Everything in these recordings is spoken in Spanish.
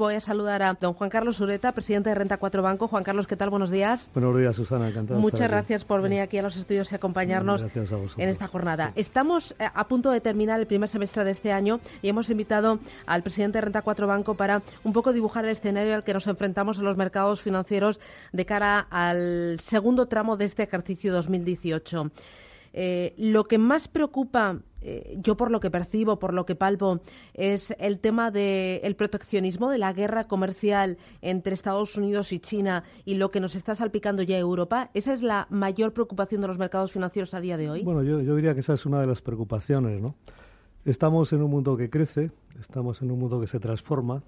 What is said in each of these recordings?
Voy a saludar a don Juan Carlos Ureta, presidente de Renta 4 Banco. Juan Carlos, ¿qué tal? Buenos días. Buenos días, Susana. Encantado. Muchas gracias por venir aquí a los estudios y acompañarnos en esta jornada. Estamos eh, a punto de terminar el primer semestre de este año y hemos invitado al presidente de Renta 4 Banco para un poco dibujar el escenario al que nos enfrentamos en los mercados financieros de cara al segundo tramo de este ejercicio 2018. Eh, lo que más preocupa, eh, yo por lo que percibo, por lo que palpo, es el tema del proteccionismo, de la guerra comercial entre Estados Unidos y China y lo que nos está salpicando ya Europa. ¿Esa es la mayor preocupación de los mercados financieros a día de hoy? Bueno, yo, yo diría que esa es una de las preocupaciones, ¿no? Estamos en un mundo que crece, estamos en un mundo que se transforma,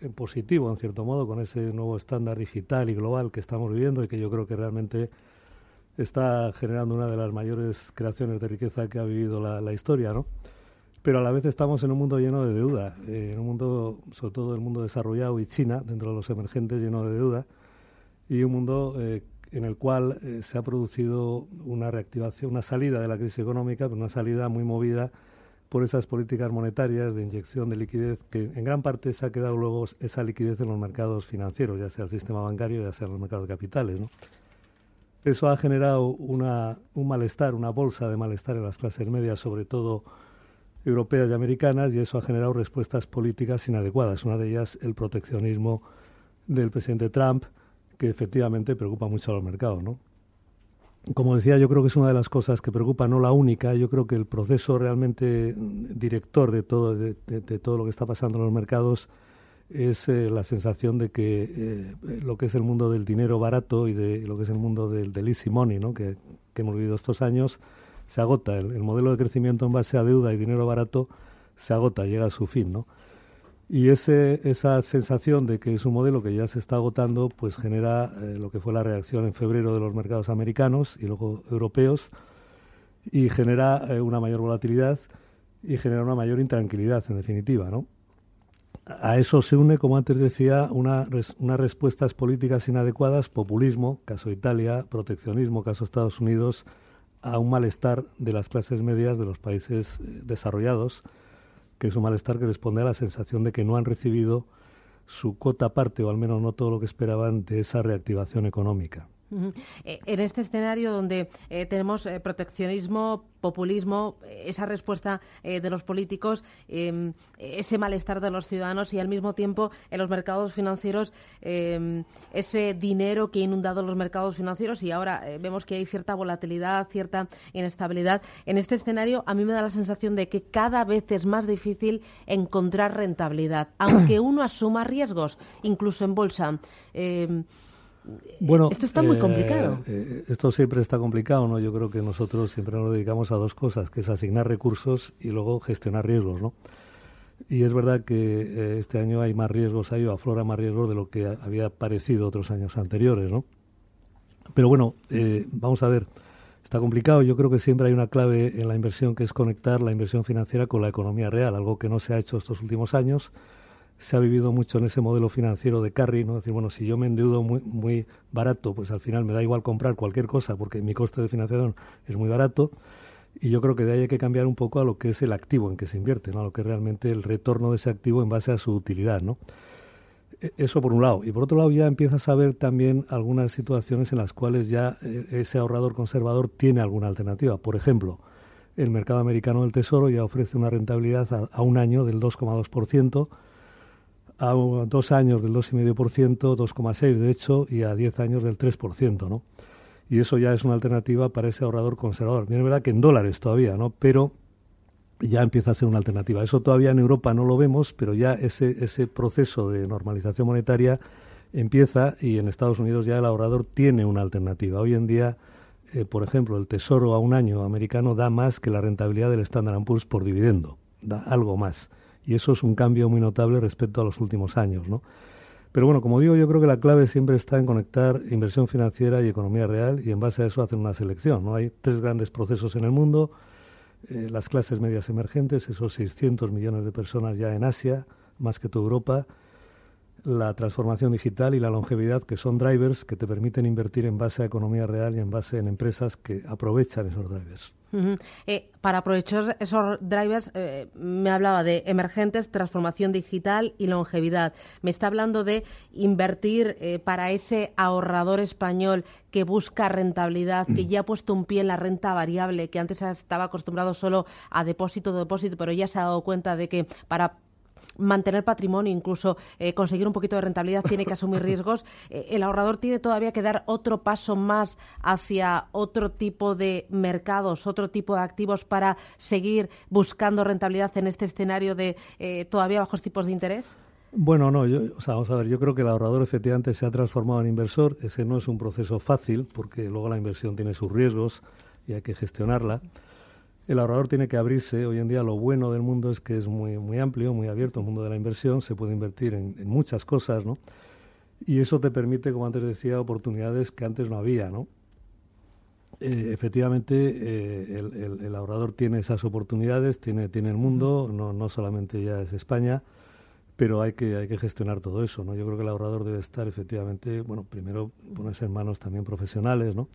en positivo, en cierto modo, con ese nuevo estándar digital y global que estamos viviendo y que yo creo que realmente está generando una de las mayores creaciones de riqueza que ha vivido la, historia, ¿no? Pero a la vez estamos en un mundo lleno de deuda, eh, en un mundo, sobre todo el mundo desarrollado y China, dentro de los emergentes, lleno de deuda, y un mundo eh, en el cual eh, se ha producido una reactivación, una salida de la crisis económica, pero una salida muy movida por esas políticas monetarias de inyección de liquidez, que en gran parte se ha quedado luego esa liquidez en los mercados financieros, ya sea el sistema bancario, ya sea en los mercados de capitales, ¿no? Eso ha generado una, un malestar, una bolsa de malestar en las clases medias, sobre todo europeas y americanas, y eso ha generado respuestas políticas inadecuadas. Una de ellas, el proteccionismo del presidente Trump, que efectivamente preocupa mucho a los mercados, ¿no? Como decía, yo creo que es una de las cosas que preocupa, no la única. Yo creo que el proceso realmente director de todo, de todo lo que está pasando en los mercados es eh, la sensación de que eh, lo que es el mundo del dinero barato y de lo que es el mundo del, del easy money, ¿no? que, hemos vivido estos años, se agota. El, modelo de crecimiento en base a deuda y dinero barato se agota, llega a su fin. ¿no? Y ese, esa sensación de que es un modelo que ya se está agotando, pues genera eh, lo que fue la reacción en febrero de los mercados americanos y luego europeos, y genera una mayor volatilidad y genera una mayor intranquilidad, en definitiva, ¿no? A eso se une, como antes decía, una, unas respuestas políticas inadecuadas, populismo, caso Italia, proteccionismo, caso Estados Unidos, a un malestar de las clases medias de los países eh, desarrollados, que es un malestar que responde a la sensación de que no han recibido su cota parte, o al menos no todo lo que esperaban, de esa reactivación económica. Eh, en este escenario donde eh, tenemos eh, proteccionismo, populismo, esa respuesta de los políticos, em, ese malestar de los ciudadanos y al mismo tiempo en los mercados financieros em, ese dinero que ha inundado los mercados financieros y ahora vemos que hay cierta volatilidad, cierta inestabilidad. En este escenario a mí me da la sensación de que cada vez es más difícil encontrar rentabilidad, aunque uno asuma riesgos, incluso en bolsa. Bueno, esto está muy complicado. Eh, esto siempre está complicado, ¿no? Yo creo que nosotros siempre nos dedicamos a dos cosas, que es asignar recursos y luego gestionar riesgos, ¿no? Y es verdad que eh, este año hay más riesgos, hay aflora más riesgos de lo que había parecido otros años anteriores, ¿no? Pero bueno, eh, vamos a ver, está complicado. Yo creo que siempre hay una clave en la inversión que es conectar la inversión financiera con la economía real, algo que no se ha hecho estos últimos años se ha vivido mucho en ese modelo financiero de carry, ¿no? decir, bueno, si yo me endeudo muy, muy barato, pues al final me da igual comprar cualquier cosa porque mi coste de financiación es muy barato. Y yo creo que de ahí hay que cambiar un poco a lo que es el activo en que se invierte, ¿no? a lo que es realmente el retorno de ese activo en base a su utilidad. ¿no? E, eso por un lado. Y por otro lado ya empiezas a ver también algunas situaciones en las cuales ya eh, ese ahorrador conservador tiene alguna alternativa. Por ejemplo, el mercado americano del tesoro ya ofrece una rentabilidad a, a un año del 2,2%, a dos años del 2,5%, 2,6% de hecho, y a diez años del 3%, ¿no? Y eso ya es una alternativa para ese ahorrador conservador. Bien, es verdad que en dólares todavía, ¿no? Pero ya empieza a ser una alternativa. Eso todavía en Europa no lo vemos, pero ya ese, ese proceso de normalización monetaria empieza y en Estados Unidos ya el ahorrador tiene una alternativa. Hoy en día, eh, por ejemplo, el tesoro a un año americano da más que la rentabilidad del Standard Poor's por dividendo, da algo más y eso es un cambio muy notable respecto a los últimos años, ¿no? Pero bueno, como digo, yo creo que la clave siempre está en conectar inversión financiera y economía real y en base a eso hacer una selección. ¿no? Hay tres grandes procesos en el mundo, eh, las clases medias emergentes, esos 600 millones de personas ya en Asia, más que toda Europa, la transformación digital y la longevidad, que son drivers que te permiten invertir en base a economía real y en base en empresas que aprovechan esos drivers. Eh, para aprovechar esos drivers, eh, me hablaba de emergentes, transformación digital y longevidad. Me está hablando de invertir eh, para ese ahorrador español que busca rentabilidad, que ya ha puesto un pie en la renta variable, que antes estaba acostumbrado solo a depósito, depósito, pero ya se ha dado cuenta de que para mantener patrimonio, incluso eh, conseguir un poquito de rentabilidad, tiene que asumir riesgos. Eh, el ahorrador tiene todavía que dar otro paso más hacia otro tipo de mercados, otro tipo de activos para seguir buscando rentabilidad en este escenario de eh, todavía bajos tipos de interés. Bueno, no, yo, o sea, vamos a ver, yo creo que el ahorrador efectivamente se ha transformado en inversor. Ese no es un proceso fácil porque luego la inversión tiene sus riesgos y hay que gestionarla el ahorrador tiene que abrirse. Hoy en día lo bueno del mundo es que es muy, muy amplio, muy abierto el mundo de la inversión, se puede invertir en, muchas cosas, ¿no? Y eso te permite, como antes decía, oportunidades que antes no había, ¿no? Eh, efectivamente, eh, el, ahorrador tiene esas oportunidades, tiene, tiene el mundo, no, no solamente ya es España, pero hay que, hay que gestionar todo eso, ¿no? Yo creo que el ahorrador debe estar efectivamente, bueno, primero ponerse en manos también profesionales, ¿no?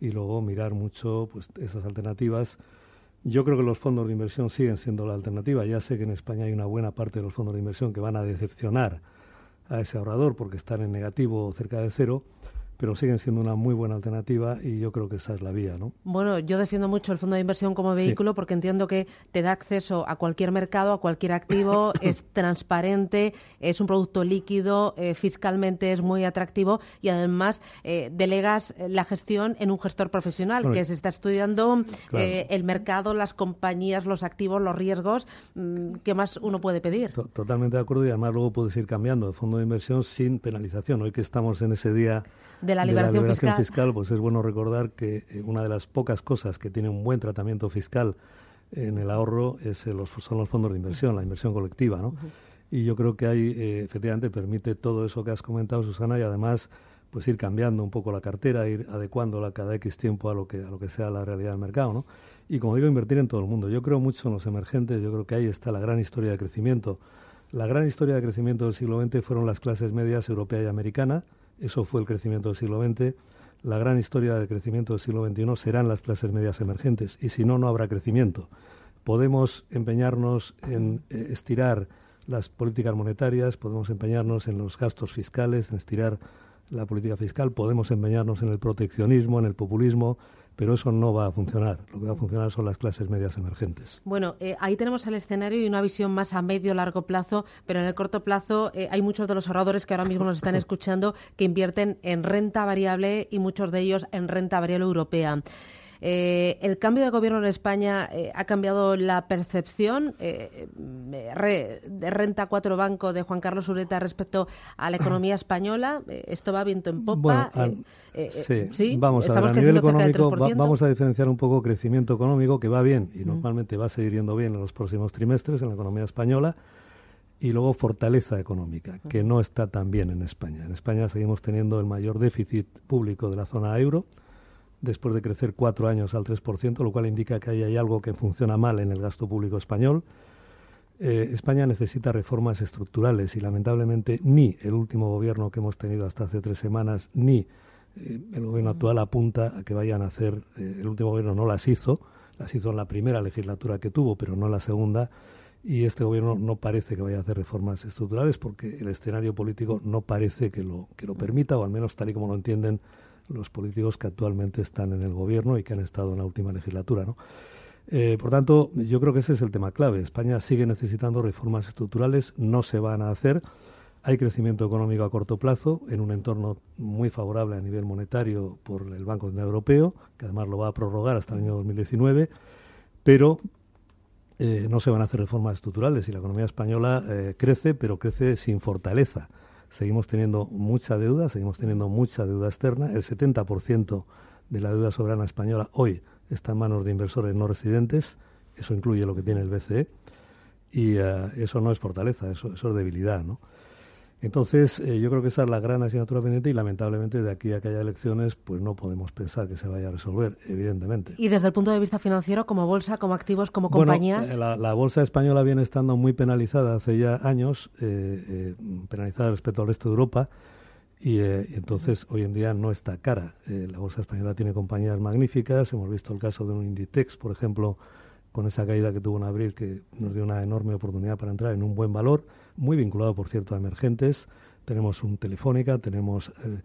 Y luego mirar mucho pues esas alternativas yo creo que los fondos de inversión siguen siendo la alternativa. Ya sé que en España hay una buena parte de los fondos de inversión que van a decepcionar a ese ahorrador porque están en negativo o cerca de cero, pero siguen siendo una muy buena alternativa y yo creo que esa es la vía, ¿no? Bueno, yo defiendo mucho el fondo de inversión como vehículo porque entiendo que te da acceso a cualquier mercado, a cualquier activo, es transparente, es un producto líquido, eh, fiscalmente es muy atractivo y además eh, delegas la gestión en un gestor profesional que se está estudiando eh, el mercado, las compañías, los activos, los riesgos. Mm, ¿Qué más uno puede pedir? Totalmente de acuerdo y además luego puedes ir cambiando de fondo de inversión sin penalización. Hoy que estamos en ese día de la liberación, fiscal. Pues es bueno recordar que eh, una de las pocas cosas que tiene un buen tratamiento fiscal en el ahorro es, eh, los, son los fondos de inversión, la inversión colectiva, ¿no? Y yo creo que ahí eh, efectivamente permite todo eso que has comentado, Susana, y además pues ir cambiando un poco la cartera, ir adecuándola cada X tiempo a lo que a lo que sea la realidad del mercado, ¿no? Y como digo, invertir en todo el mundo. Yo creo mucho en los emergentes, yo creo que ahí está la gran historia de crecimiento. La gran historia de crecimiento del siglo XX fueron las clases medias europea y americana, eso fue el crecimiento del siglo XX. La gran historia del crecimiento del siglo XXI serán las clases medias emergentes y si no, no habrá crecimiento. Podemos empeñarnos en eh, estirar las políticas monetarias, podemos empeñarnos en los gastos fiscales, en estirar la política fiscal, podemos empeñarnos en el proteccionismo, en el populismo, pero eso no va a funcionar. Lo que va a funcionar son las clases medias emergentes. Bueno, eh, ahí tenemos el escenario y una visión más a medio largo plazo, pero en el corto plazo eh, hay muchos de los ahorradores que ahora mismo nos están escuchando que invierten en renta variable y muchos de ellos en renta variable europea. Eh, el cambio de gobierno en España eh, ha cambiado la percepción eh, de renta cuatro banco de Juan Carlos Ureta respecto a la economía española. esto va viento en popa. sí. vamos a ver, a nivel económico vamos a diferenciar un poco crecimiento económico que va bien y normalmente va a seguir yendo bien en los próximos trimestres en la economía española y luego fortaleza económica, que no está tan bien en España. En España seguimos teniendo el mayor déficit público de la zona euro, después de crecer cuatro años al 3%, lo cual indica que ahí hay algo que funciona mal en el gasto público español. Eh, España necesita reformas estructurales y lamentablemente ni el último gobierno que hemos tenido hasta hace tres semanas ni eh, el gobierno actual apunta a que vayan a hacer, eh, el último gobierno no las hizo, las hizo en la primera legislatura que tuvo, pero no en la segunda, y este gobierno no parece que vaya a hacer reformas estructurales porque el escenario político no parece que lo, que lo permita, o al menos tal y como lo entienden los políticos que actualmente están en el gobierno y que han estado en la última legislatura. ¿no? Eh, por tanto, yo creo que ese es el tema clave. España sigue necesitando reformas estructurales, no se van a hacer. Hay crecimiento económico a corto plazo en un entorno muy favorable a nivel monetario por el Banco Central Europeo, que además lo va a prorrogar hasta el año 2019, pero eh, no se van a hacer reformas estructurales y la economía española eh, crece, pero crece sin fortaleza seguimos teniendo mucha deuda, seguimos teniendo mucha deuda externa. El 70% de la deuda soberana española hoy está en manos de inversores no residentes, eso incluye lo que tiene el BCE, y eh, eso no es fortaleza, eso, eso es debilidad. ¿no? Entonces, eh, yo creo que esa es la gran asignatura pendiente y lamentablemente de aquí a que haya elecciones, pues no podemos pensar que se vaya a resolver, evidentemente. Y desde el punto de vista financiero, como bolsa, como activos, como compañías. Eh, la, bolsa española viene estando muy penalizada hace ya años, eh, penalizada respecto al resto de Europa. Y entonces hoy en día no está cara. la bolsa española tiene compañías magníficas. Hemos visto el caso de un Inditex, por ejemplo, con esa caída que tuvo en abril, que nos dio una enorme oportunidad para entrar en un buen valor muy vinculado, por cierto, a emergentes. Tenemos un Telefónica, tenemos eh,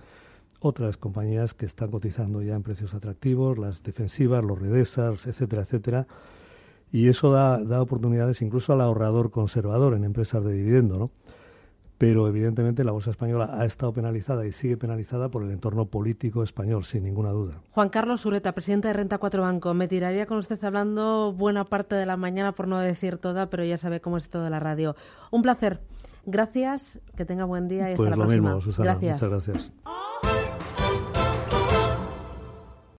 otras compañías que están cotizando ya en precios atractivos, las defensivas, los redesas, etcétera, etcétera. Y eso da, da oportunidades incluso al ahorrador conservador en empresas de dividendo, ¿no? Pero evidentemente la bolsa española ha estado penalizada y sigue penalizada por el entorno político español, sin ninguna duda. Juan Carlos Ureta, presidente de Renta 4 Banco. Me tiraría con usted hablando buena parte de la mañana, por no decir toda, pero ya sabe cómo es todo de la radio. Un placer. Gracias, que tenga buen día y hasta pues la próxima. Mismo, Susana. Gracias. Muchas gracias.